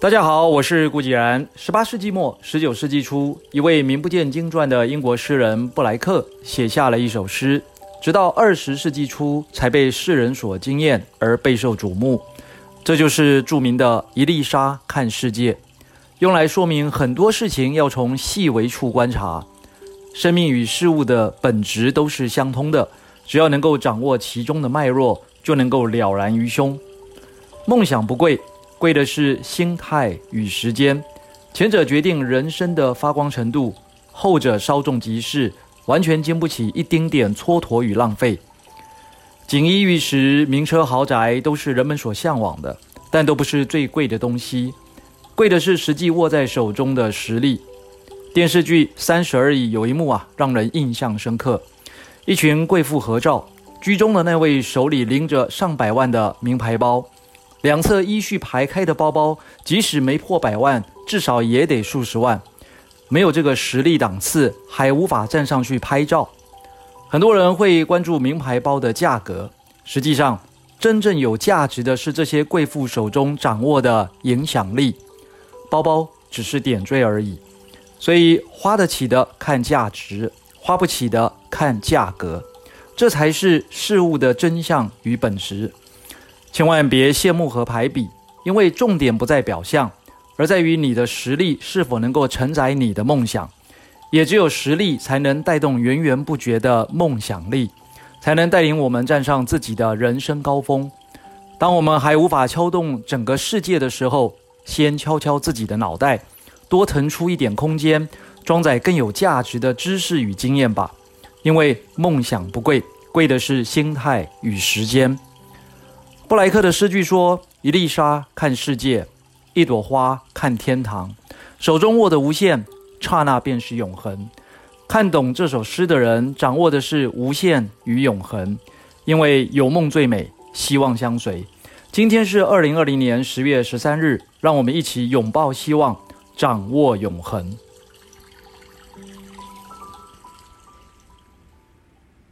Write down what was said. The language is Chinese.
大家好，我是顾继然。十八世纪末、十九世纪初，一位名不见经传的英国诗人布莱克写下了一首诗，直到二十世纪初才被世人所惊艳而备受瞩目。这就是著名的《一粒沙看世界》，用来说明很多事情要从细微处观察。生命与事物的本质都是相通的，只要能够掌握其中的脉络，就能够了然于胸。梦想不贵。贵的是心态与时间，前者决定人生的发光程度，后者稍纵即逝，完全经不起一丁点蹉跎与浪费。锦衣玉食、名车豪宅都是人们所向往的，但都不是最贵的东西。贵的是实际握在手中的实力。电视剧《三十而已》有一幕啊，让人印象深刻：一群贵妇合照，居中的那位手里拎着上百万的名牌包。两侧依序排开的包包，即使没破百万，至少也得数十万。没有这个实力档次，还无法站上去拍照。很多人会关注名牌包的价格，实际上，真正有价值的是这些贵妇手中掌握的影响力。包包只是点缀而已，所以花得起的看价值，花不起的看价格，这才是事物的真相与本质。千万别羡慕和排比，因为重点不在表象，而在于你的实力是否能够承载你的梦想。也只有实力才能带动源源不绝的梦想力，才能带领我们站上自己的人生高峰。当我们还无法敲动整个世界的时候，先敲敲自己的脑袋，多腾出一点空间，装载更有价值的知识与经验吧。因为梦想不贵，贵的是心态与时间。布莱克的诗句说：“一粒沙看世界，一朵花看天堂。手中握的无限，刹那便是永恒。看懂这首诗的人，掌握的是无限与永恒。因为有梦最美，希望相随。今天是二零二零年十月十三日，让我们一起拥抱希望，掌握永恒。”